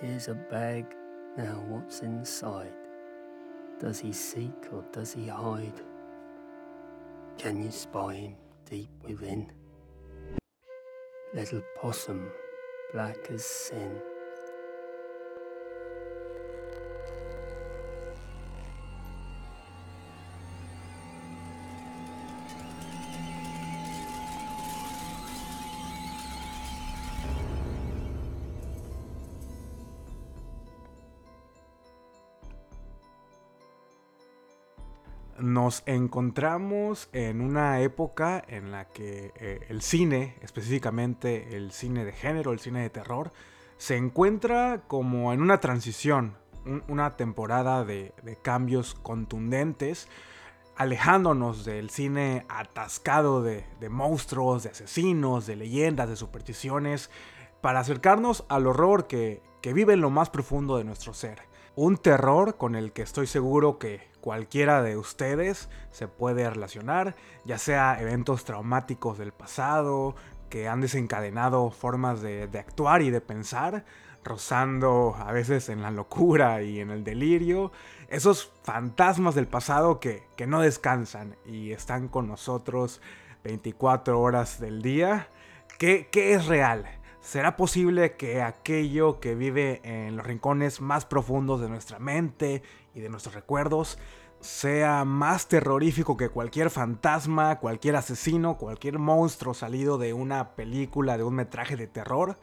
Here's a bag, now what's inside? Does he seek or does he hide? Can you spy him deep within? Little possum, black as sin. Nos encontramos en una época en la que eh, el cine, específicamente el cine de género, el cine de terror, se encuentra como en una transición, una temporada de, cambios contundentes, alejándonos del cine atascado de, monstruos, de asesinos, de leyendas, de supersticiones, para acercarnos al horror que vive en lo más profundo de nuestro ser. Un terror con el que estoy seguro que cualquiera de ustedes se puede relacionar, ya sea eventos traumáticos del pasado, que han desencadenado formas de, actuar y de pensar, rozando a veces en la locura y en el delirio, esos fantasmas del pasado que, no descansan y están con nosotros 24 horas del día. ¿Qué, ¿Qué es real? ¿Será posible que aquello que vive en los rincones más profundos de nuestra mente y de nuestros recuerdos sea más terrorífico que cualquier fantasma, cualquier asesino, cualquier monstruo salido de una película, de un metraje de terror?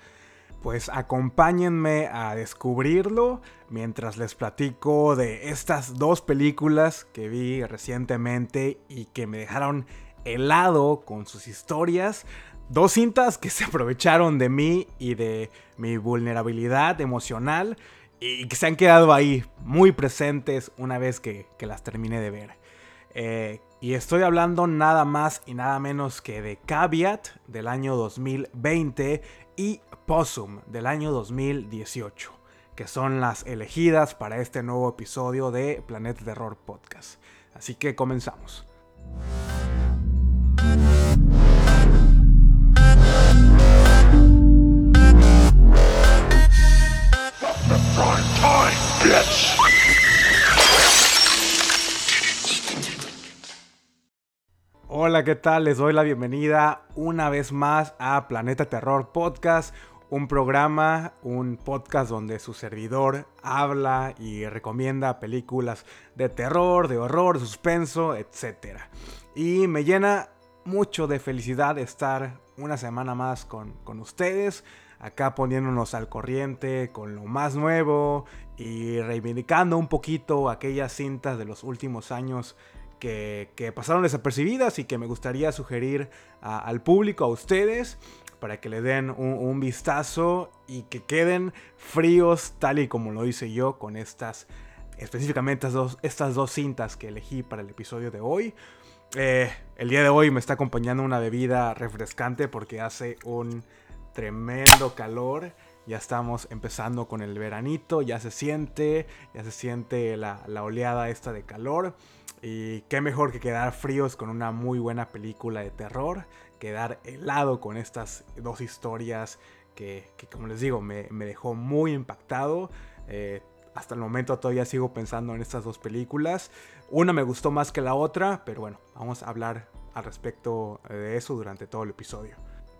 Pues acompáñenme a descubrirlo mientras les platico de estas dos películas que vi recientemente y que me dejaron helado con sus historias. Dos cintas que se aprovecharon de mí y de mi vulnerabilidad emocional y que se han quedado ahí muy presentes una vez que, las terminé de ver. Eh, y estoy hablando nada más y nada menos que de Caveat del año 2020 y Possum del año 2018, que son las elegidas para este nuevo episodio de Planeta Terror Podcast. Así que comenzamos. Hola, ¿qué tal? Les doy la bienvenida una vez más a Planeta Terror Podcast, un programa, un podcast donde su servidor habla y recomienda películas de terror, de horror, suspenso, etc. Y me llena mucho de felicidad estar una semana más con, con ustedes acá poniéndonos al corriente con lo más nuevo y reivindicando un poquito aquellas cintas de los últimos años que, pasaron desapercibidas y que me gustaría sugerir al público, a ustedes, para que le den un, vistazo y que queden fríos tal y como lo hice yo con estas, específicamente estas dos, estas dos cintas que elegí para el episodio de hoy. Eh, el día de hoy me está acompañando una bebida refrescante porque hace un tremendo calor. Ya estamos empezando con el veranito, ya se siente, ya se siente la, oleada esta de calor. Y qué mejor que quedar fríos con una muy buena película de terror, quedar helado con estas dos historias que, como les digo, me, dejó muy impactado. Eh, hasta el momento todavía sigo pensando en estas dos películas. Una me gustó más que la otra, pero bueno, vamos a hablar al respecto de eso durante todo el episodio.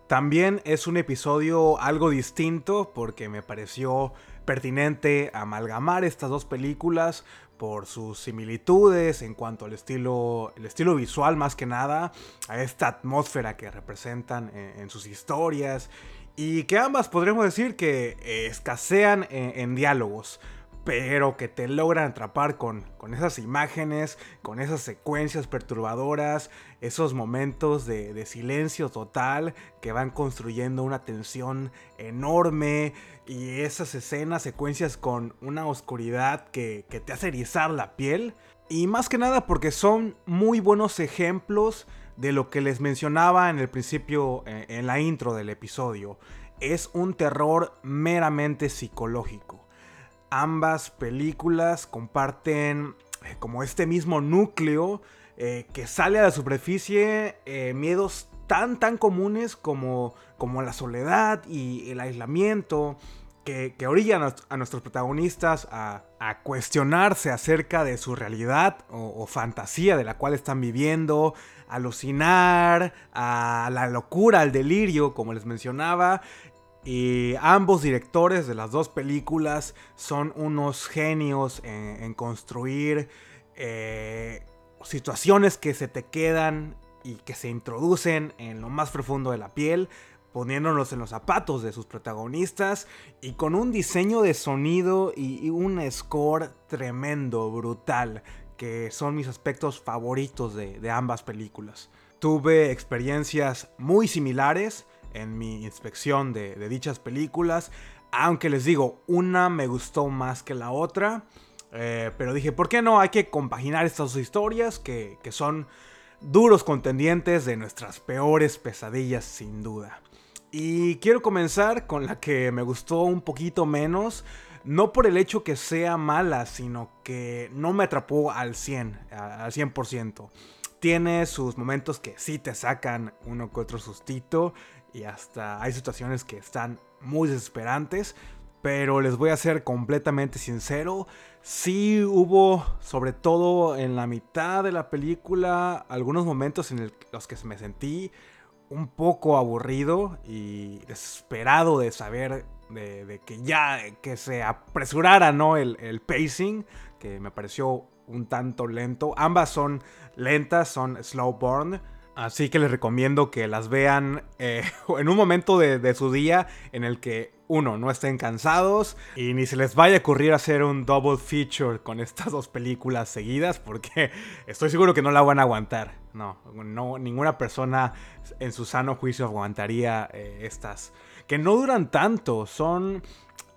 También es un episodio algo distinto porque me pareció pertinente amalgamar estas dos películas por sus similitudes en cuanto al estilo, el estilo visual más que nada, a esta atmósfera que representan en, sus historias y que ambas podremos decir que escasean en diálogos pero que te logran atrapar con, con esas imágenes, con esas secuencias perturbadoras, esos momentos de, silencio total que van construyendo una tensión enorme y esas escenas, secuencias con una oscuridad que, te hace erizar la piel. Y más que nada porque son muy buenos ejemplos de lo que les mencionaba en el principio, eh, en la intro del episodio. Es un terror meramente psicológico ambas películas comparten eh, como este mismo núcleo eh, que sale a la superficie eh, miedos tan tan comunes como, como la soledad y el aislamiento que, que orillan a, nuestros protagonistas a, cuestionarse acerca de su realidad o, fantasía de la cual están viviendo, alucinar, a la locura, al delirio, como les mencionaba. Y ambos directores de las dos películas son unos genios en, construir eh, situaciones que se te quedan y que se introducen en lo más profundo de la piel poniéndonos en los zapatos de sus protagonistas y con un diseño de sonido y, un score tremendo, brutal, que son mis aspectos favoritos de, ambas películas. Tuve experiencias muy similares en mi inspección de, dichas películas, aunque les digo, una me gustó más que la otra, eh, pero dije, ¿por qué no? Hay que compaginar estas dos historias que, que son duros contendientes de nuestras peores pesadillas sin duda. Y quiero comenzar con la que me gustó un poquito menos. No por el hecho que sea mala, sino que no me atrapó al 100, al 100%. Tiene sus momentos que sí te sacan uno que otro sustito y hasta hay situaciones que están muy desesperantes. Pero les voy a ser completamente sincero, sí hubo, sobre todo en la mitad de la película, algunos momentos en los que me sentí un poco aburrido y desesperado de saber de, que ya que se apresurara ¿no? el, pacing, que me pareció un tanto lento. Ambas son lentas, son slow burn. Así que les recomiendo que las vean eh, en un momento de, su día en el que uno, no estén cansados y ni se les vaya a ocurrir hacer un double feature con estas dos películas seguidas porque estoy seguro que no la van a aguantar. No, no ninguna persona en su sano juicio aguantaría eh, estas. Que no duran tanto, son...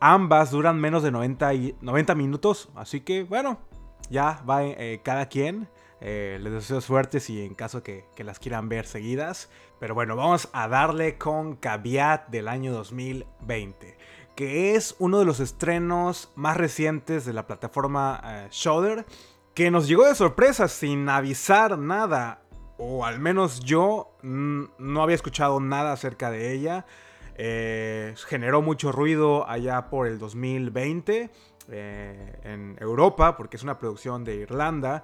Ambas duran menos de 90, 90 minutos, así que bueno, ya va eh, cada quien. Eh, les deseo suerte si en caso que, que, las quieran ver seguidas. Pero bueno, vamos a darle con Caveat del año 2020. Que es uno de los estrenos más recientes de la plataforma uh, Shudder. Que nos llegó de sorpresa sin avisar nada. O al menos yo no había escuchado nada acerca de ella. Eh, generó mucho ruido allá por el 2020 eh, en Europa, porque es una producción de Irlanda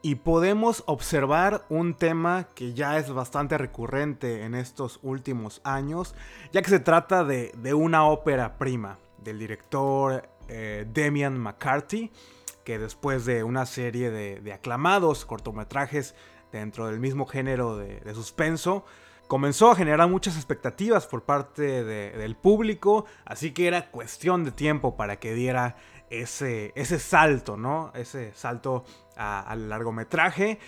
y podemos observar un tema que ya es bastante recurrente en estos últimos años, ya que se trata de, una ópera prima del director eh, Demian McCarthy, que después de una serie de, aclamados cortometrajes dentro del mismo género de, suspenso, comenzó a generar muchas expectativas por parte del público, así que era cuestión de tiempo para que diera ese, ese salto, ¿no? Ese salto al largometraje.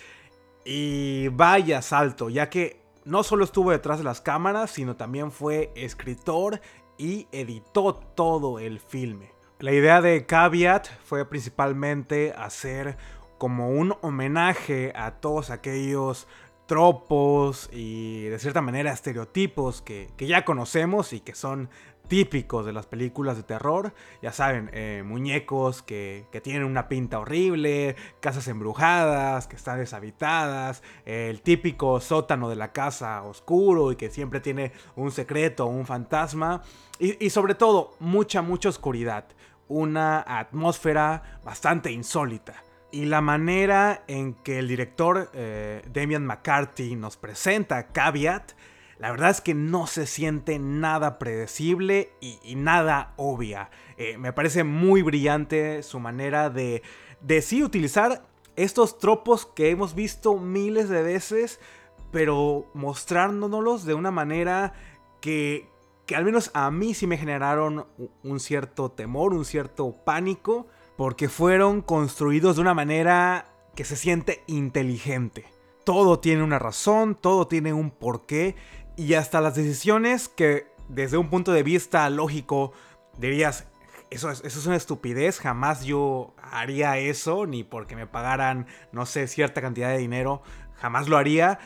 Y vaya salto, ya que no solo estuvo detrás de las cámaras, sino también fue escritor y editó todo el filme. La idea de Caveat fue principalmente hacer como un homenaje a todos aquellos tropos y de cierta manera estereotipos que, que ya conocemos y que son típicos de las películas de terror. Ya saben, eh, muñecos que, tienen una pinta horrible, casas embrujadas, que están deshabitadas, el típico sótano de la casa oscuro y que siempre tiene un secreto, un fantasma. Y, sobre todo, mucha, mucha oscuridad. Una atmósfera bastante insólita. Y la manera en que el director eh, Damian McCarthy nos presenta Caveat la verdad es que no se siente nada predecible y, nada obvia. Eh, me parece muy brillante su manera de, de sí utilizar estos tropos que hemos visto miles de veces, pero mostrándonos de una manera que, que al menos a mí sí me generaron un cierto temor, un cierto pánico, porque fueron construidos de una manera que se siente inteligente. Todo tiene una razón, todo tiene un porqué y hasta las decisiones que desde un punto de vista lógico dirías, eso es, eso es una estupidez, jamás yo haría eso, ni porque me pagaran, no sé, cierta cantidad de dinero, jamás lo haría.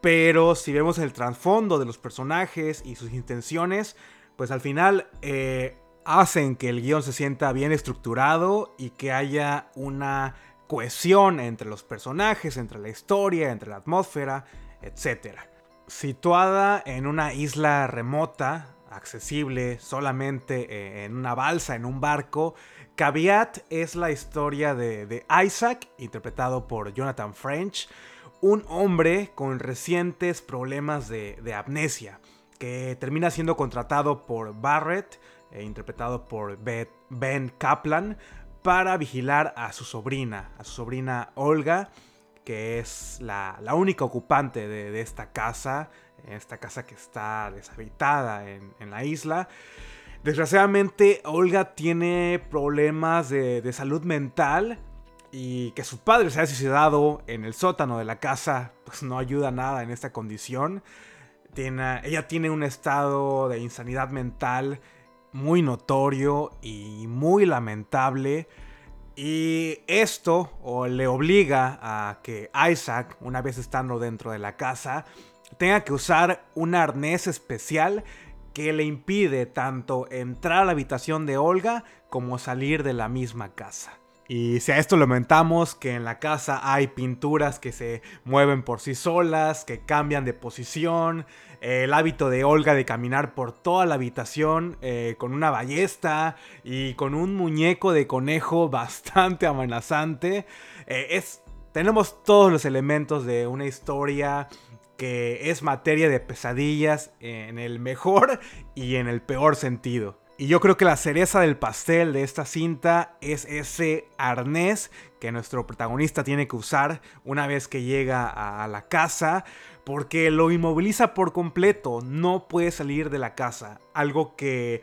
Pero si vemos el trasfondo de los personajes y sus intenciones, pues al final eh, hacen que el guion se sienta bien estructurado y que haya una cohesión entre los personajes, entre la historia, entre la atmósfera, etcétera situada en una isla remota accesible solamente eh, en una balsa, en un barco. Caveat es la historia de, Isaac, interpretado por Jonathan French, un hombre con recientes problemas de, amnesia, que termina siendo contratado por Barrett, eh, interpretado por Ben Kaplan, para vigilar a su sobrina, a su sobrina Olga, que es la, única ocupante de, esta casa, esta casa que está deshabitada en, la isla. Desgraciadamente, Olga tiene problemas de, salud mental y que su padre se haya suicidado en el sótano de la casa, pues no ayuda nada en esta condición. Tiene, ella tiene un estado de insanidad mental muy notorio y muy lamentable. Y esto le obliga a que Isaac, una vez estando dentro de la casa, tenga que usar un arnés especial que le impide tanto entrar a la habitación de Olga como salir de la misma casa. Y si a esto lamentamos que en la casa hay pinturas que se mueven por sí solas, que cambian de posición, el hábito de Olga de caminar por toda la habitación eh, con una ballesta y con un muñeco de conejo bastante amenazante, eh, tenemos todos los elementos de una historia que es materia de pesadillas en el mejor y en el peor sentido. Y yo creo que la cereza del pastel de esta cinta es ese arnés que nuestro protagonista tiene que usar una vez que llega a la casa, porque lo inmoviliza por completo, no puede salir de la casa, algo que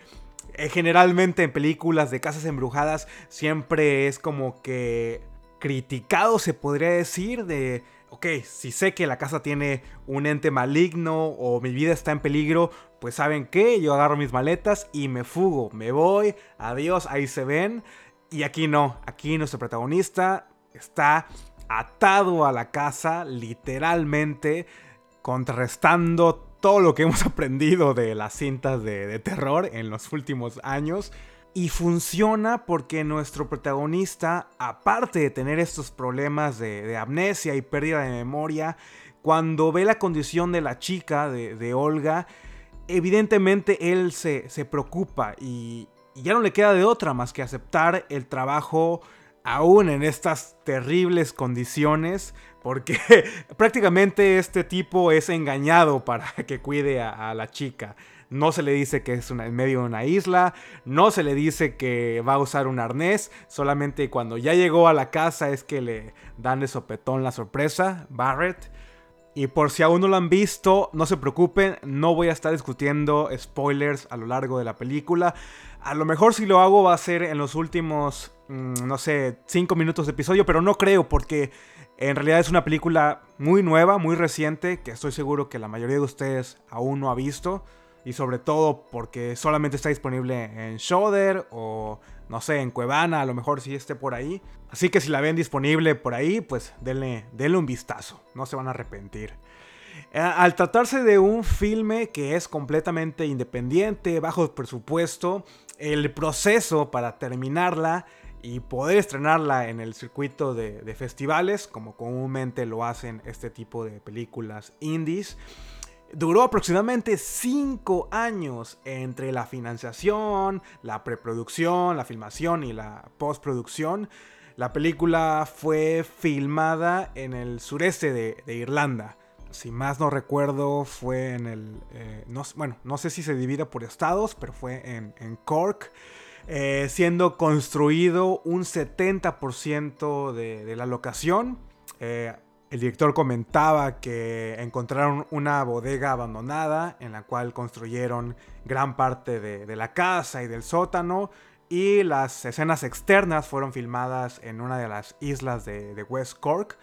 eh, generalmente en películas de casas embrujadas siempre es como que criticado, se podría decir, de ok, si sé que la casa tiene un ente maligno o mi vida está en peligro, pues saben qué, yo agarro mis maletas y me fugo, me voy, adiós, ahí se ven. Y aquí no, aquí nuestro protagonista está atado a la casa, literalmente, contrarrestando todo lo que hemos aprendido de las cintas de, de terror en los últimos años. Y funciona porque nuestro protagonista, aparte de tener estos problemas de, amnesia y pérdida de memoria, cuando ve la condición de la chica, de, Olga, evidentemente él se, preocupa y, ya no le queda de otra más que aceptar el trabajo aún en estas terribles condiciones, porque prácticamente este tipo es engañado para que cuide a la chica. No se le dice que es en medio de una isla, no se le dice que va a usar un arnés, solamente cuando ya llegó a la casa es que le dan de sopetón la sorpresa, Barrett. Y por si aún no lo han visto, no se preocupen, no voy a estar discutiendo spoilers a lo largo de la película. A lo mejor si lo hago va a ser en los últimos, mm, no sé, 5 minutos de episodio, pero no creo porque en realidad es una película muy nueva, muy reciente, que estoy seguro que la mayoría de ustedes aún no ha visto y sobre todo porque solamente está disponible en Shudder o no sé, en Cuevana, a lo mejor si esté por ahí. Así que si la ven disponible por ahí, pues denle, denle un vistazo, no se van a arrepentir. Eh, al tratarse de un filme que es completamente independiente, bajo presupuesto, el proceso para terminarla y poder estrenarla en el circuito de, de festivales, como comúnmente lo hacen este tipo de películas indies, Duró aproximadamente 5 años entre la financiación, la preproducción, la filmación y la postproducción. La película fue filmada en el sureste de, Irlanda. Si más no recuerdo, fue en el... Eh, no, bueno, no sé si se divide por estados, pero fue en, Cork. Eh, siendo construido un 70% de, de, la locación. Eh, el director comentaba que encontraron una bodega abandonada en la cual construyeron gran parte de, la casa y del sótano y las escenas externas fueron filmadas en una de las islas de, West Cork.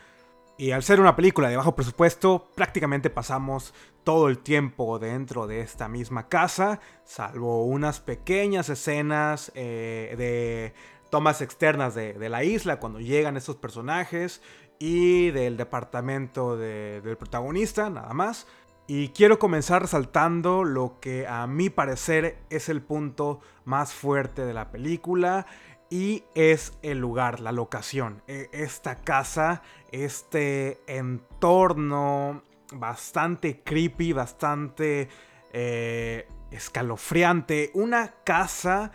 Y al ser una película de bajo presupuesto, prácticamente pasamos todo el tiempo dentro de esta misma casa, salvo unas pequeñas escenas eh, de tomas externas de, de, la isla cuando llegan estos personajes y del departamento del protagonista, nada más. Y quiero comenzar resaltando lo que a mi parecer es el punto más fuerte de la película y es el lugar, la locación. E, esta casa, este entorno bastante creepy, bastante eh, escalofriante, una casa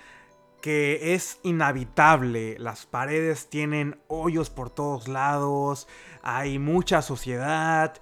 que es inhabitable, las paredes tienen hoyos por todos lados, hay mucha suciedad,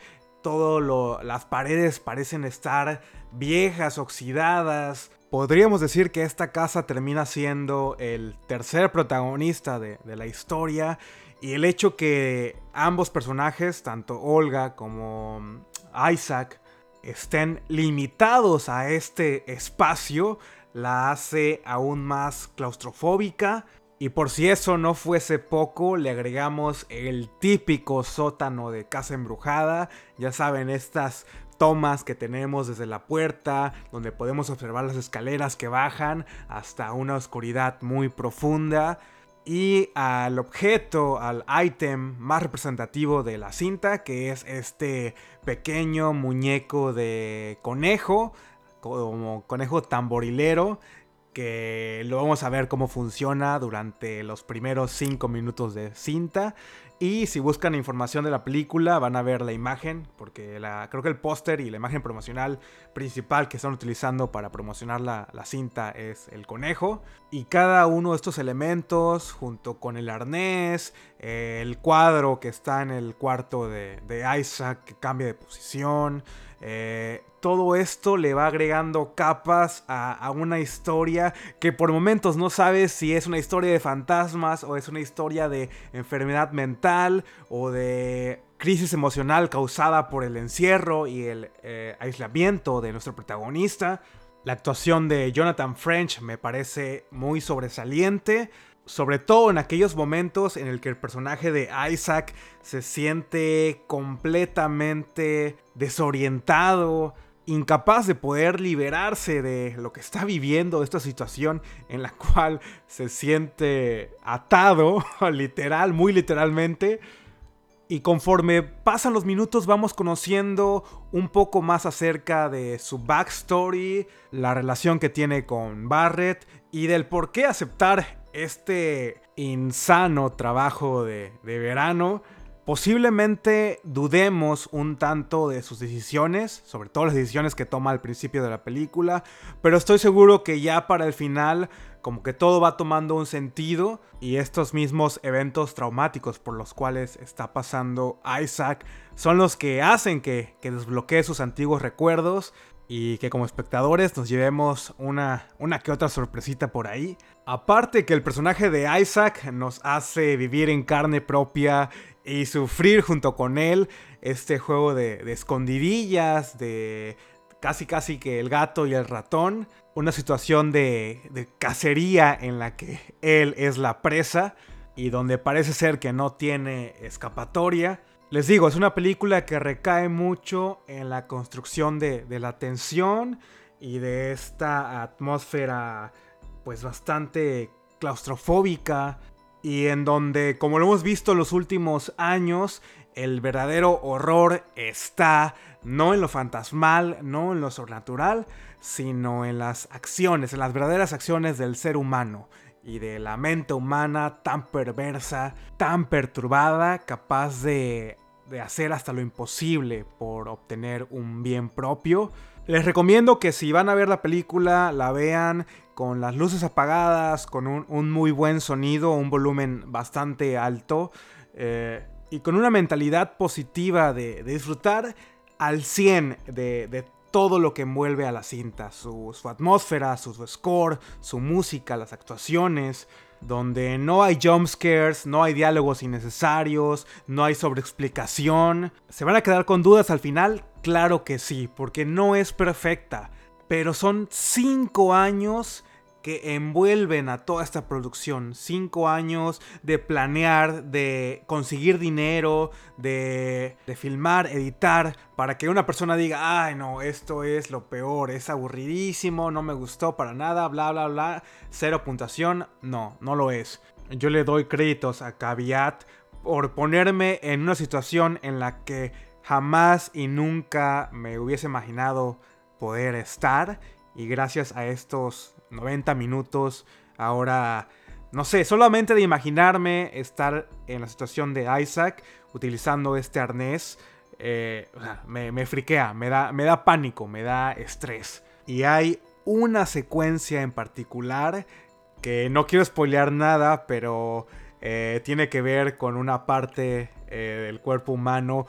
todo las paredes parecen estar viejas, oxidadas. Podríamos decir que esta casa termina siendo el tercer protagonista de, de la historia y el hecho que ambos personajes, tanto Olga como Isaac, estén limitados a este espacio, la hace aún más claustrofóbica. Y por si eso no fuese poco, le agregamos el típico sótano de casa embrujada. Ya saben, estas tomas que tenemos desde la puerta, donde podemos observar las escaleras que bajan hasta una oscuridad muy profunda. Y al objeto, al item más representativo de la cinta, que es este pequeño muñeco de conejo, como conejo tamborilero, que lo vamos a ver cómo funciona durante los primeros 5 minutos de cinta. Y si buscan información de la película, van a ver la imagen, porque la, creo que el póster y la imagen promocional principal que están utilizando para promocionar la, cinta es el conejo. Y cada uno de estos elementos, junto con el arnés, el cuadro que está en el cuarto de Isaac, que cambia de posición, eh, todo esto le va agregando capas a, una historia que por momentos no sabes si es una historia de fantasmas o es una historia de enfermedad mental o de crisis emocional causada por el encierro y el eh, aislamiento de nuestro protagonista. La actuación de Jonathan French me parece muy sobresaliente sobre todo en aquellos momentos en el que el personaje de Isaac se siente completamente desorientado, incapaz de poder liberarse de lo que está viviendo, de esta situación en la cual se siente atado, literal, muy literalmente. Y conforme pasan los minutos vamos conociendo un poco más acerca de su backstory, la relación que tiene con Barrett y del por qué aceptar este insano trabajo de, verano, posiblemente dudemos un tanto de sus decisiones, sobre todo las decisiones que toma al principio de la película, pero estoy seguro que ya para el final como que todo va tomando un sentido y estos mismos eventos traumáticos por los cuales está pasando Isaac son los que hacen que, que desbloquee sus antiguos recuerdos y que como espectadores nos llevemos una, una que otra sorpresita por ahí. Aparte que el personaje de Isaac nos hace vivir en carne propia y sufrir junto con él este juego de, escondidillas, de casi casi que el gato y el ratón, una situación de, de cacería en la que él es la presa y donde parece ser que no tiene escapatoria. Les digo, es una película que recae mucho en la construcción de, la tensión y de esta atmósfera pues bastante claustrofóbica y en donde, como lo hemos visto en los últimos años, el verdadero horror está no en lo fantasmal, no en lo sobrenatural, sino en las acciones, en las verdaderas acciones del ser humano y de la mente humana tan perversa, tan perturbada, capaz de, hacer hasta lo imposible por obtener un bien propio. Les recomiendo que si van a ver la película, la vean con las luces apagadas, con un, muy buen sonido, un volumen bastante alto eh, y con una mentalidad positiva de, disfrutar al 100 de, de todo lo que envuelve a la cinta, su, atmósfera, su, score, su música, las actuaciones, donde no hay jumpscares, no hay diálogos innecesarios, no hay sobreexplicación. ¿Se van a quedar con dudas al final? Claro que sí, porque no es perfecta, pero son 5 años que envuelven a toda esta producción. Cinco años de planear, de conseguir dinero, de, de, filmar, editar, para que una persona diga, ay no, esto es lo peor, es aburridísimo, no me gustó para nada, bla, bla, bla, cero puntuación. No, no lo es. Yo le doy créditos a Caviat por ponerme en una situación en la que jamás y nunca me hubiese imaginado poder estar. Y gracias a estos 90 minutos. Ahora, no sé, solamente de imaginarme estar en la situación de Isaac utilizando este arnés, eh, me, me, friquea, me da, me da pánico, me da estrés. Y hay una secuencia en particular que no quiero spoilear nada, pero eh, tiene que ver con una parte eh, del cuerpo humano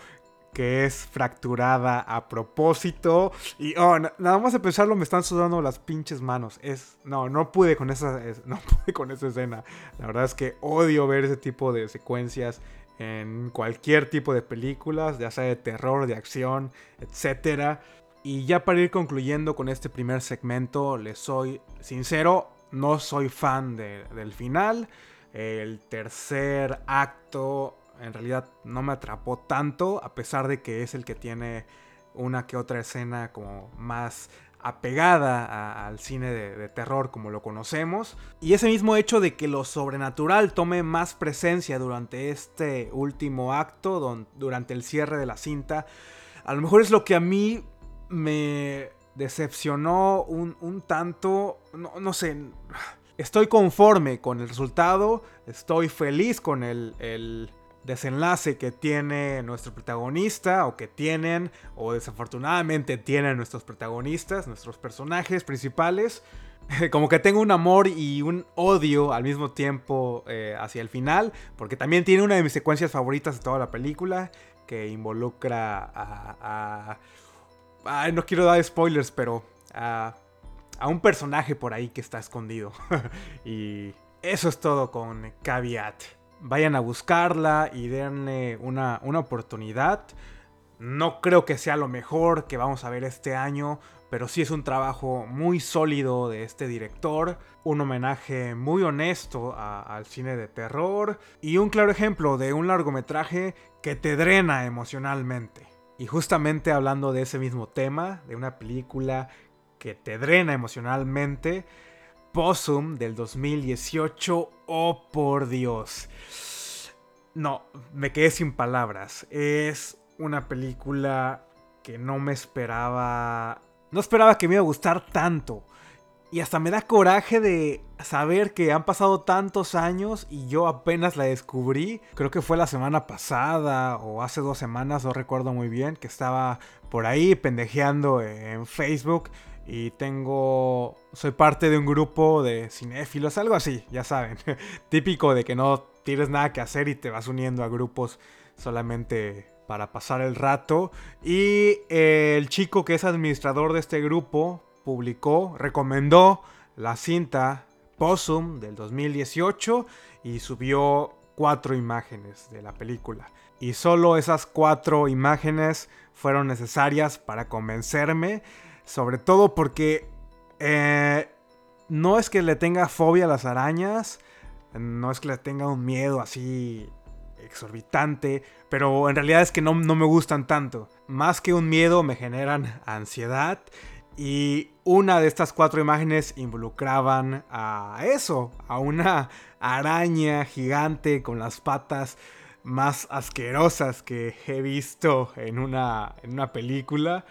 que es fracturada a propósito. Y oh, nada más de pensarlo me están sudando las pinches manos. Es. No, no pude con esa. no pude con esa escena. La verdad es que odio ver ese tipo de secuencias en cualquier tipo de películas, ya sea de terror, de acción, etc. Y ya para ir concluyendo con este primer segmento, les soy sincero, no soy fan del final. El tercer acto en realidad no me atrapó tanto, a pesar de que es el que tiene una que otra escena como más apegada al cine de, terror como lo conocemos. Y ese mismo hecho de que lo sobrenatural tome más presencia durante este último acto, durante el cierre de la cinta, a lo mejor es lo que a mí me decepcionó un, tanto, no, sé, estoy conforme con el resultado, estoy feliz con el desenlace que tiene nuestro protagonista o que tienen o desafortunadamente tienen nuestros protagonistas, nuestros personajes principales. Como que tengo un amor y un odio al mismo tiempo eh, hacia el final, porque también tiene una de mis secuencias favoritas de toda la película, que involucra a... no quiero dar spoilers, pero a, a un personaje por ahí que está escondido. y eso es todo con Caveat vayan a buscarla y denle una, oportunidad. No creo que sea lo mejor que vamos a ver este año, pero sí es un trabajo muy sólido de este director, un homenaje muy honesto al cine de terror y un claro ejemplo de un largometraje que te drena emocionalmente. Y justamente hablando de ese mismo tema, de una película que te drena emocionalmente, Possum del 2018. Oh, por Dios. No, me quedé sin palabras. Es una película que no me esperaba. No esperaba que me iba a gustar tanto. Y hasta me da coraje de saber que han pasado tantos años y yo apenas la descubrí. Creo que fue la semana pasada o hace dos semanas, no recuerdo muy bien, que estaba por ahí pendejeando en Facebook y tengo soy parte de un grupo de cinéfilos, algo así, ya saben, típico de que no tienes nada que hacer y te vas uniendo a grupos solamente para pasar el rato y el chico que es administrador de este grupo publicó, recomendó la cinta Possum del 2018 y subió cuatro imágenes de la película. Y solo esas cuatro imágenes fueron necesarias para convencerme sobre todo porque eh, no es que le tenga fobia a las arañas, no es que le tenga un miedo así exorbitante, pero en realidad es que no, no me gustan tanto. Más que un miedo me generan ansiedad y una de estas cuatro imágenes involucraban a eso, a una araña gigante con las patas más asquerosas que he visto en una, en una película.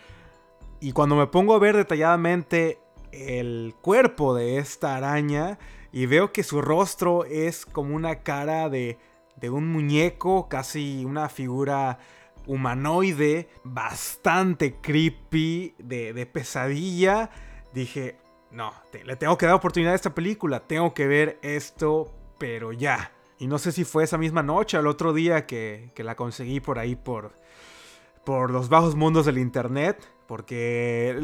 Y cuando me pongo a ver detalladamente el cuerpo de esta araña y veo que su rostro es como una cara de, de un muñeco, casi una figura humanoide, bastante creepy, de, de pesadilla, dije, no, le tengo que dar oportunidad a esta película, tengo que ver esto, pero ya. Y no sé si fue esa misma noche el otro día que, que la conseguí por ahí por, por los bajos mundos del internet. Porque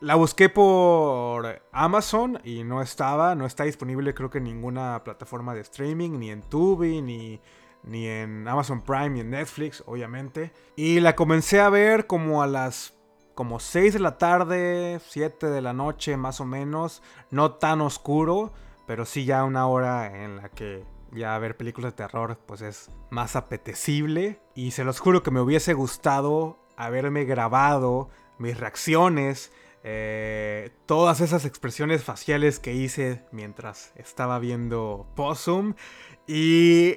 la, busqué por Amazon y no estaba, no está disponible creo que en ninguna plataforma de streaming, ni en Tubi, ni, ni en Amazon Prime, ni en Netflix, obviamente. Y la comencé a ver como a las como 6 de la tarde, 7 de la noche más o menos, no tan oscuro, pero sí ya una hora en la que ya ver películas de terror pues es más apetecible. Y se los juro que me hubiese gustado haberme grabado mis reacciones, eh, todas esas expresiones faciales que hice mientras estaba viendo Possum y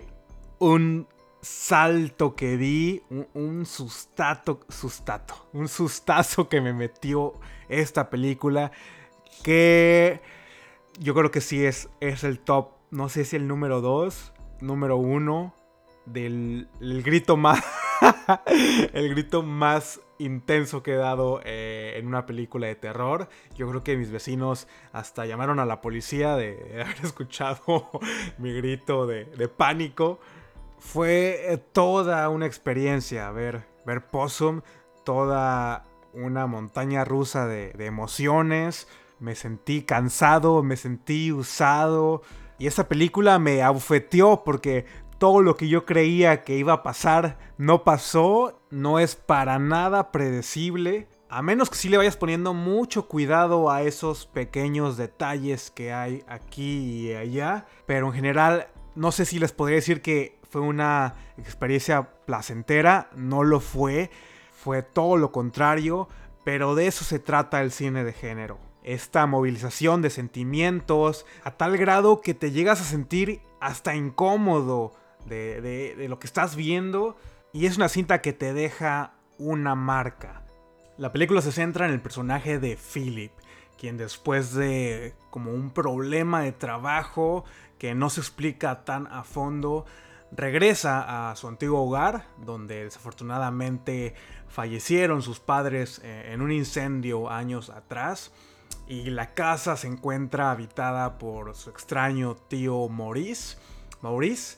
un salto que di, un, sustato, sustato, un sustazo que me metió esta película que yo creo que sí es, es el top, no sé si el número 2, número 1 del grito más el grito más intenso que he dado eh, en una película de terror. Yo creo que mis vecinos hasta llamaron a la policía de haber escuchado mi grito de, pánico. Fue eh, toda una experiencia ver, ver Possum, toda una montaña rusa de, de emociones. Me sentí cansado, me sentí usado. Y esa película me abufeteó porque todo lo que yo creía que iba a pasar no pasó, no es para nada predecible. A menos que sí le vayas poniendo mucho cuidado a esos pequeños detalles que hay aquí y allá. Pero en general, no sé si les podría decir que fue una experiencia placentera. No lo fue. Fue todo lo contrario. Pero de eso se trata el cine de género. Esta movilización de sentimientos a tal grado que te llegas a sentir hasta incómodo de, lo que estás viendo y es una cinta que te deja una marca. La película se centra en el personaje de Philip, quien después de como un problema de trabajo que no se explica tan a fondo, regresa a su antiguo hogar, donde desafortunadamente fallecieron sus padres eh, en un incendio años atrás, y la casa se encuentra habitada por su extraño tío Maurice, Maurice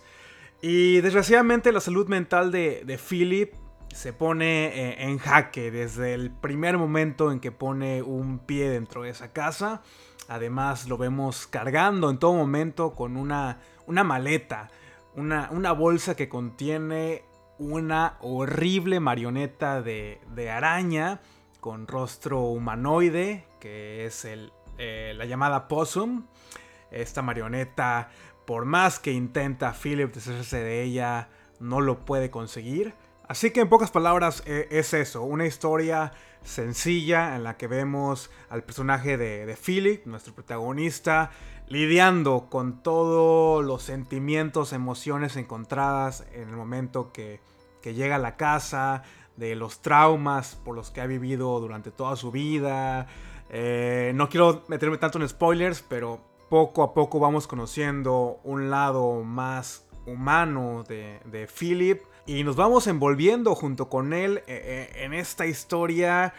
y desgraciadamente la salud mental de, Philip se pone eh, en jaque desde el primer momento en que pone un pie dentro de esa casa. Además lo vemos cargando en todo momento con una, una maleta, una, una, bolsa que contiene una horrible marioneta de, araña con rostro humanoide, que es el, eh, la llamada Possum. Esta marioneta por más que intenta Philip deshacerse de ella, no lo puede conseguir. Así que en pocas palabras e, es eso, una historia sencilla en la que vemos al personaje de, Philip, nuestro protagonista, lidiando con todos los sentimientos, emociones encontradas en el momento que, llega a la casa, de los traumas por los que ha vivido durante toda su vida. Eh, no quiero meterme tanto en spoilers, pero poco a poco vamos conociendo un lado más humano de, Philip y nos vamos envolviendo junto con él eh, eh, en esta historia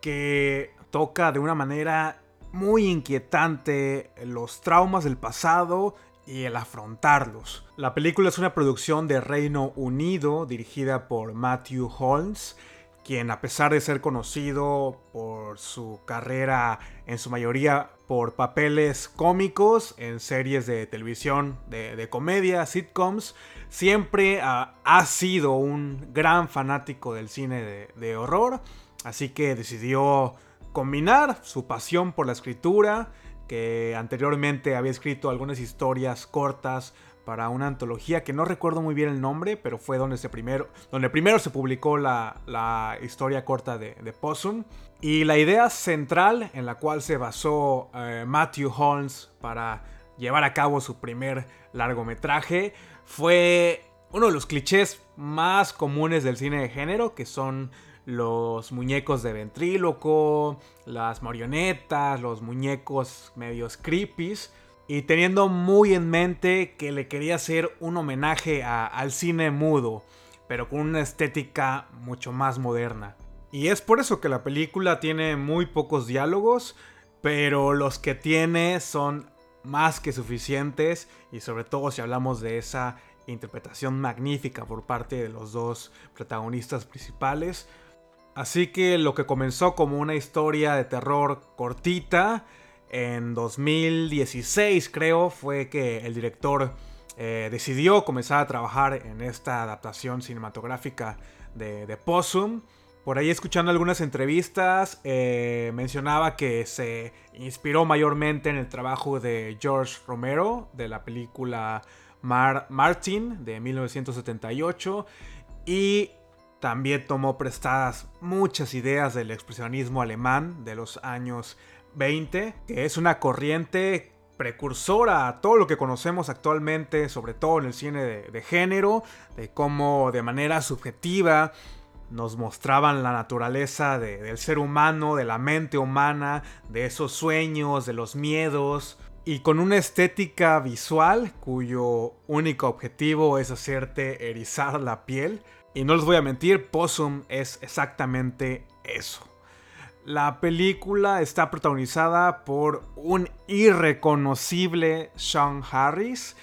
que toca de una manera muy inquietante los traumas del pasado y el afrontarlos. La película es una producción de Reino Unido dirigida por Matthew Holmes quien a pesar de ser conocido por su carrera en su mayoría por papeles cómicos en series de televisión, de, comedia, sitcoms, siempre ha, sido un gran fanático del cine de, horror, así que decidió combinar su pasión por la escritura, que anteriormente había escrito algunas historias cortas para una antología que no recuerdo muy bien el nombre, pero fue donde, primero, donde primero se publicó la, historia corta de, Possum. Y la idea central en la cual se basó eh, Matthew Holmes para llevar a cabo su primer largometraje fue uno de los clichés más comunes del cine de género, que son los muñecos de ventríloco, las marionetas, los muñecos medios creepies y teniendo muy en mente que le quería hacer un homenaje al cine mudo, pero con una estética mucho más moderna. Y es por eso que la película tiene muy pocos diálogos, pero los que tiene son más que suficientes y sobre todo si hablamos de esa interpretación magnífica por parte de los dos protagonistas principales. Así que lo que comenzó como una historia de terror cortita, en 2016 creo fue que el director eh, decidió comenzar a trabajar en esta adaptación cinematográfica de, Possum. Por ahí escuchando algunas entrevistas eh, mencionaba que se inspiró mayormente en el trabajo de George Romero de la película Martin de 1978 y también tomó prestadas muchas ideas del expresionismo alemán de los años 20, que es una corriente precursora a todo lo que conocemos actualmente, sobre todo en el cine de, género, de cómo de manera subjetiva nos mostraban la naturaleza del ser humano, de la mente humana, de esos sueños, de los miedos, y con una estética visual cuyo único objetivo es hacerte erizar la piel. Y no les voy a mentir, Possum es exactamente eso. La película está protagonizada por un irreconocible Sean Harris.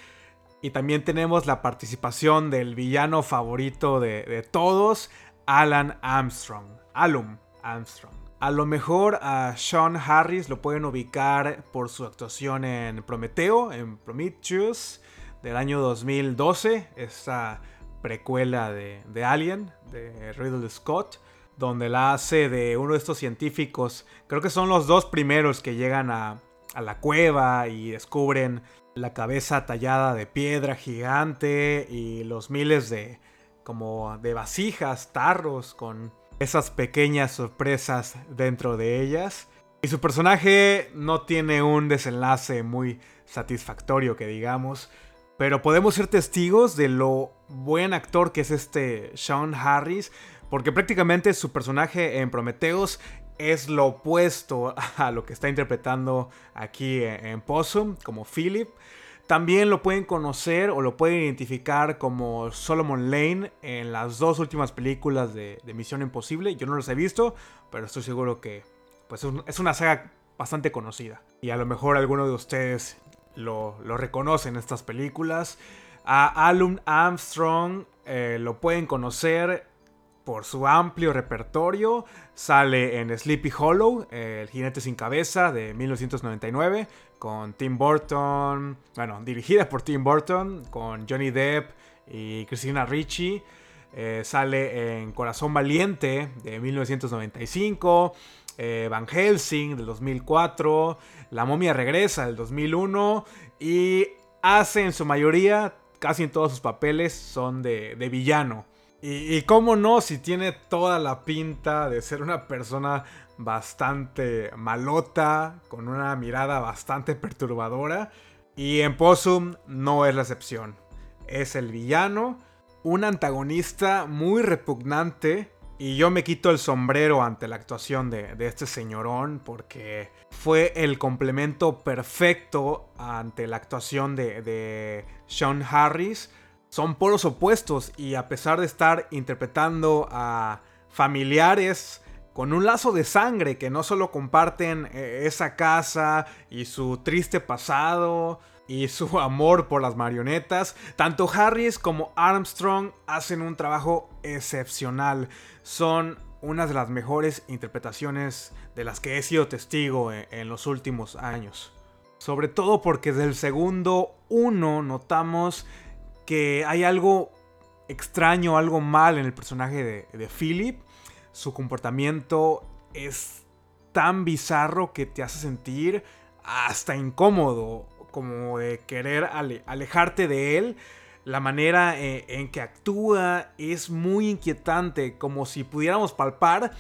Y también tenemos la participación del villano favorito de, de todos, Alan Armstrong. Alum Armstrong. A lo mejor a Sean Harris lo pueden ubicar por su actuación en Prometeo, en Prometheus, del año 2012, esta precuela de, Alien, de Riddle Scott, donde la hace de uno de estos científicos, creo que son los dos primeros que llegan a, a la cueva y descubren la cabeza tallada de piedra gigante y los miles de como de vasijas, tarros con esas pequeñas sorpresas dentro de ellas. Y su personaje no tiene un desenlace muy satisfactorio que digamos, pero podemos ser testigos de lo buen actor que es este Sean Harris, porque prácticamente su personaje en Prometheus es lo opuesto a lo que está interpretando aquí en Possum, como Philip. También lo pueden conocer o lo pueden identificar como Solomon Lane en las dos últimas películas de, Misión Imposible. Yo no los he visto, pero estoy seguro que pues, es una saga bastante conocida. Y a lo mejor alguno de ustedes lo, lo reconocen estas películas. A Alun Armstrong eh, lo pueden conocer por su amplio repertorio. Sale en Sleepy Hollow, El jinete sin cabeza de 1999, con Tim Burton, bueno, dirigida por Tim Burton, con Johnny Depp y Christina Ricci. Eh, sale en Corazón Valiente de 1995, eh, Van Helsing del 2004, La momia regresa del 2001 y hace en su mayoría, casi en todos sus papeles, son de villano. Y, cómo no, si tiene toda la pinta de ser una persona bastante malota, con una mirada bastante perturbadora. Y en Possum no es la excepción. Es el villano, un antagonista muy repugnante. Y yo me quito el sombrero ante la actuación de, este señorón porque fue el complemento perfecto ante la actuación de, de Sean Harris son polos opuestos y a pesar de estar interpretando a familiares con un lazo de sangre que no solo comparten eh, esa casa y su triste pasado y su amor por las marionetas, tanto Harris como Armstrong hacen un trabajo excepcional. Son una de las mejores interpretaciones de las que he sido testigo en, en los últimos años. Sobre todo porque desde el segundo uno notamos que hay algo extraño, algo mal en el personaje de, Philip. Su comportamiento es tan bizarro que te hace sentir hasta incómodo, como de querer alejarte de él. La manera eh, en que actúa es muy inquietante, como si pudiéramos palpar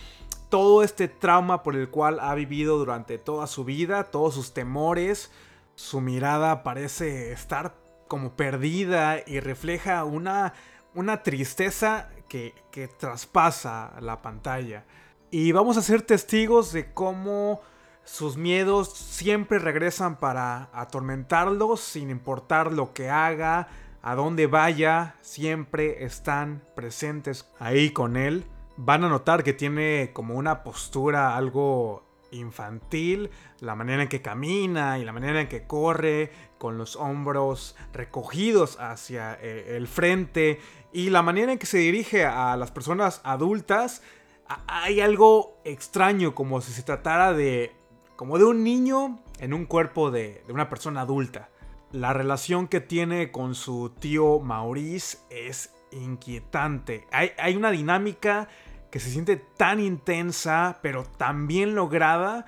todo este trauma por el cual ha vivido durante toda su vida, todos sus temores. Su mirada parece estar como perdida y refleja una, una tristeza que, que traspasa la pantalla. Y vamos a ser testigos de cómo sus miedos siempre regresan para atormentarlos sin importar lo que haga, a dónde vaya, siempre están presentes ahí con él. Van a notar que tiene como una postura algo infantil, la manera en que camina y la manera en que corre, con los hombros recogidos hacia eh, el frente y la manera en que se dirige a las personas adultas, hay algo extraño, como si se tratara de, como de un niño en un cuerpo de, una persona adulta. La relación que tiene con su tío Maurice es inquietante. Hay, hay una dinámica que se siente tan intensa, pero tan bien lograda,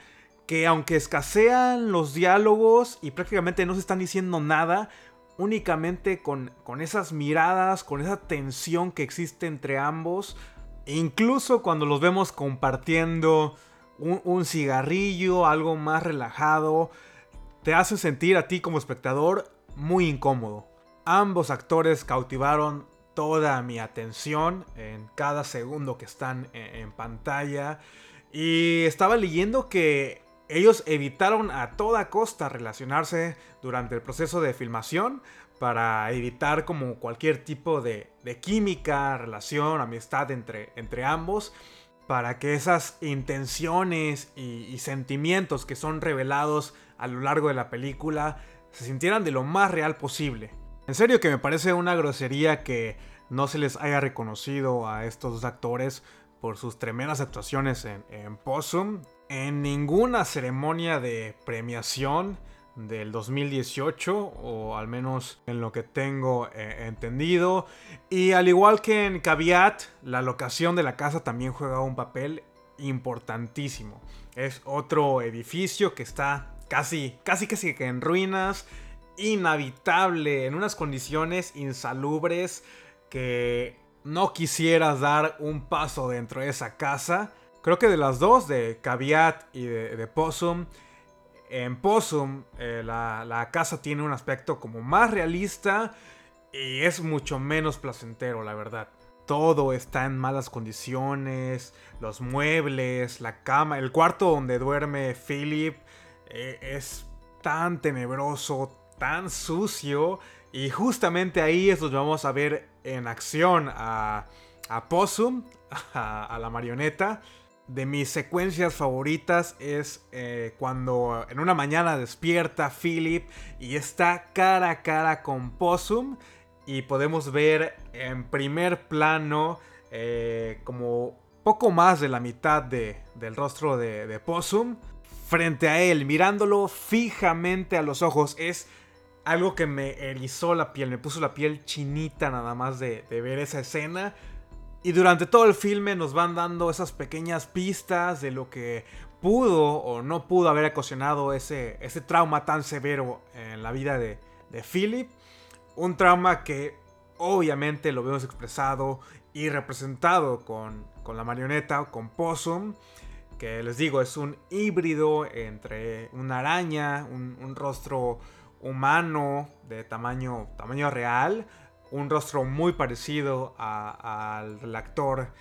que aunque escasean los diálogos y prácticamente no se están diciendo nada, únicamente con, con esas miradas, con esa tensión que existe entre ambos, incluso cuando los vemos compartiendo un, un cigarrillo, algo más relajado, te hace sentir a ti como espectador muy incómodo. Ambos actores cautivaron toda mi atención en cada segundo que están en, pantalla. Y estaba leyendo que ellos evitaron a toda costa relacionarse durante el proceso de filmación para evitar como cualquier tipo de, química, relación, amistad entre, entre ambos, para que esas intenciones y, sentimientos que son revelados a lo largo de la película se sintieran de lo más real posible. En serio que me parece una grosería que no se les haya reconocido a estos dos actores por sus tremendas actuaciones en, Possum. En ninguna ceremonia de premiación del 2018 o al menos en lo que tengo eh, entendido y al igual que en Caveat la locación de la casa también juega un papel importantísimo es otro edificio que está casi casi casi que en ruinas inhabitable en unas condiciones insalubres que no quisieras dar un paso dentro de esa casa creo que de las dos de Caveat y de, Possum en Possum, eh, la, casa tiene un aspecto como más realista y es mucho menos placentero, la verdad. Todo está en malas condiciones, los muebles, la cama, el cuarto donde duerme Philip eh, es tan tenebroso, tan sucio. Y justamente ahí es donde vamos a ver en acción a, a Possum, a la marioneta. De mis secuencias favoritas es eh, cuando en una mañana despierta Philip y está cara a cara con Possum. Y podemos ver en primer plano eh, como poco más de la mitad del rostro de, de, Possum frente a él, mirándolo fijamente a los ojos. Es algo que me erizó la piel, me puso la piel chinita nada más de, ver esa escena. Y durante todo el filme nos van dando esas pequeñas pistas de lo que pudo o no pudo haber ocasionado ese, ese trauma tan severo en la vida de, Philip. Un trauma que obviamente lo vemos expresado y representado con, con la marioneta, con Possum, que les digo es un híbrido entre una araña, un rostro humano de tamaño, tamaño real, un rostro muy parecido al actor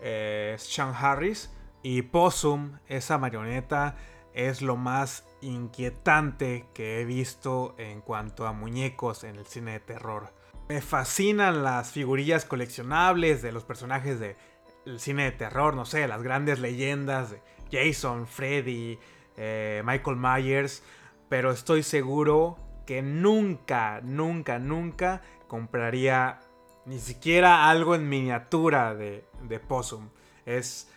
eh, Sean Harris. Y Possum, esa marioneta, es lo más inquietante que he visto en cuanto a muñecos en el cine de terror. Me fascinan las figurillas coleccionables de los personajes del cine de terror, no sé, las grandes leyendas de Jason, Freddy, eh, Michael Myers, pero estoy seguro que nunca, nunca, nunca compraría ni siquiera algo en miniatura de, de Possum. Es,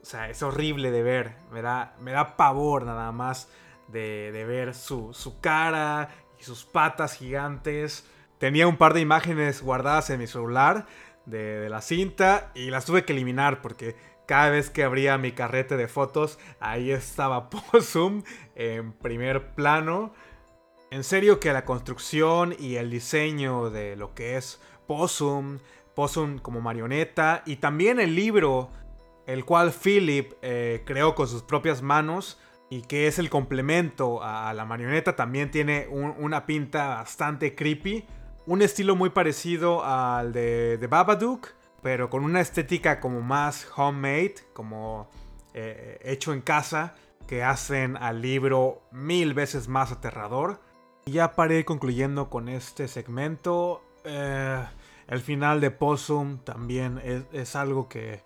o sea, es horrible de ver. Me da, me da pavor nada más de, ver su, cara y sus patas gigantes. Tenía un par de imágenes guardadas en mi celular de, de la cinta y las tuve que eliminar porque cada vez que abría mi carrete de fotos, ahí estaba Possum en primer plano. En serio que la construcción y el diseño de lo que es Possum, Possum como marioneta y también el libro, el cual Philip eh, creó con sus propias manos y que es el complemento a, la marioneta, también tiene una pinta bastante creepy. Un estilo muy parecido al de, de Babadook, pero con una estética como más homemade, como eh, hecho en casa, que hacen al libro mil veces más aterrador. Ya paré concluyendo con este segmento. Eh, el final de Possum también es, algo que,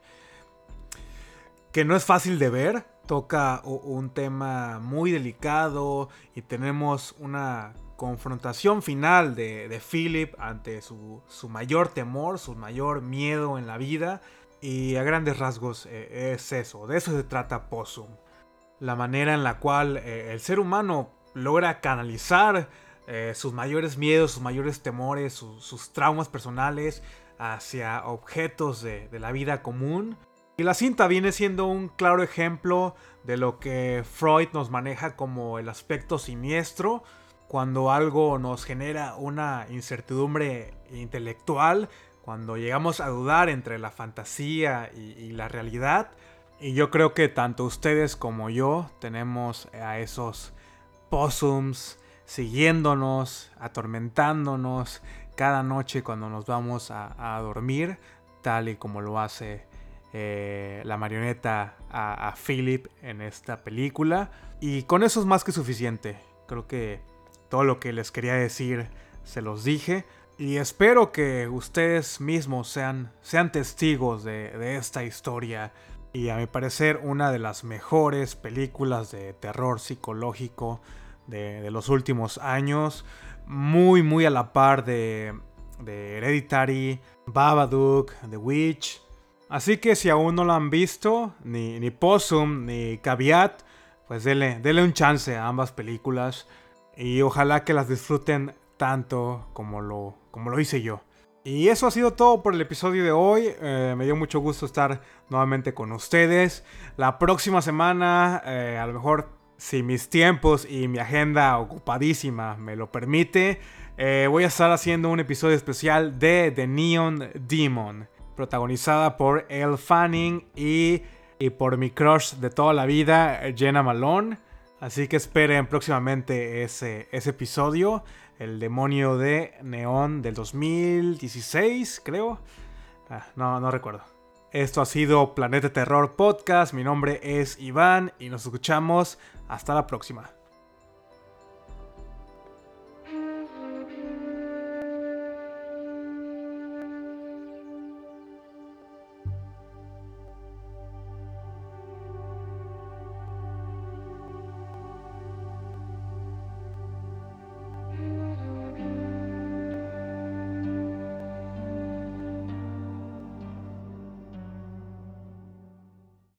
que no es fácil de ver. Toca un tema muy delicado y tenemos una confrontación final de, Philip ante su, mayor temor, su mayor miedo en la vida. Y a grandes rasgos eh, es eso, de eso se trata Possum. La manera en la cual eh, el ser humano logra canalizar eh, sus mayores miedos, sus mayores temores, sus traumas personales hacia objetos de, la vida común. Y la cinta viene siendo un claro ejemplo de lo que Freud nos maneja como el aspecto siniestro, cuando algo nos genera una incertidumbre intelectual, cuando llegamos a dudar entre la fantasía y, la realidad. Y yo creo que tanto ustedes como yo tenemos a esos possums siguiéndonos, atormentándonos cada noche cuando nos vamos a, dormir, tal y como lo hace eh, la marioneta a, a Philip en esta película. Y con eso es más que suficiente. Creo que todo lo que les quería decir se los dije. Y espero que ustedes mismos sean, sean testigos de, esta historia. Y a mi parecer una de las mejores películas de terror psicológico de, los últimos años. Muy, muy a la par de, de Hereditary, Babadook, The Witch. Así que si aún no lo han visto, ni, ni Possum, ni Caveat, pues denle, denle un chance a ambas películas. Y ojalá que las disfruten tanto como lo, como lo hice yo. Y eso ha sido todo por el episodio de hoy. Eh, me dio mucho gusto estar nuevamente con ustedes. La próxima semana, eh, a lo mejor si mis tiempos y mi agenda ocupadísima me lo permite, eh, voy a estar haciendo un episodio especial de The Neon Demon, protagonizada por Elle Fanning y, y por mi crush de toda la vida, Jenna Malone. Así que esperen próximamente ese, ese episodio. El demonio de Neón del 2016, creo. Ah, no, no recuerdo. Esto ha sido Planeta Terror Podcast. Mi nombre es Iván y nos escuchamos hasta la próxima.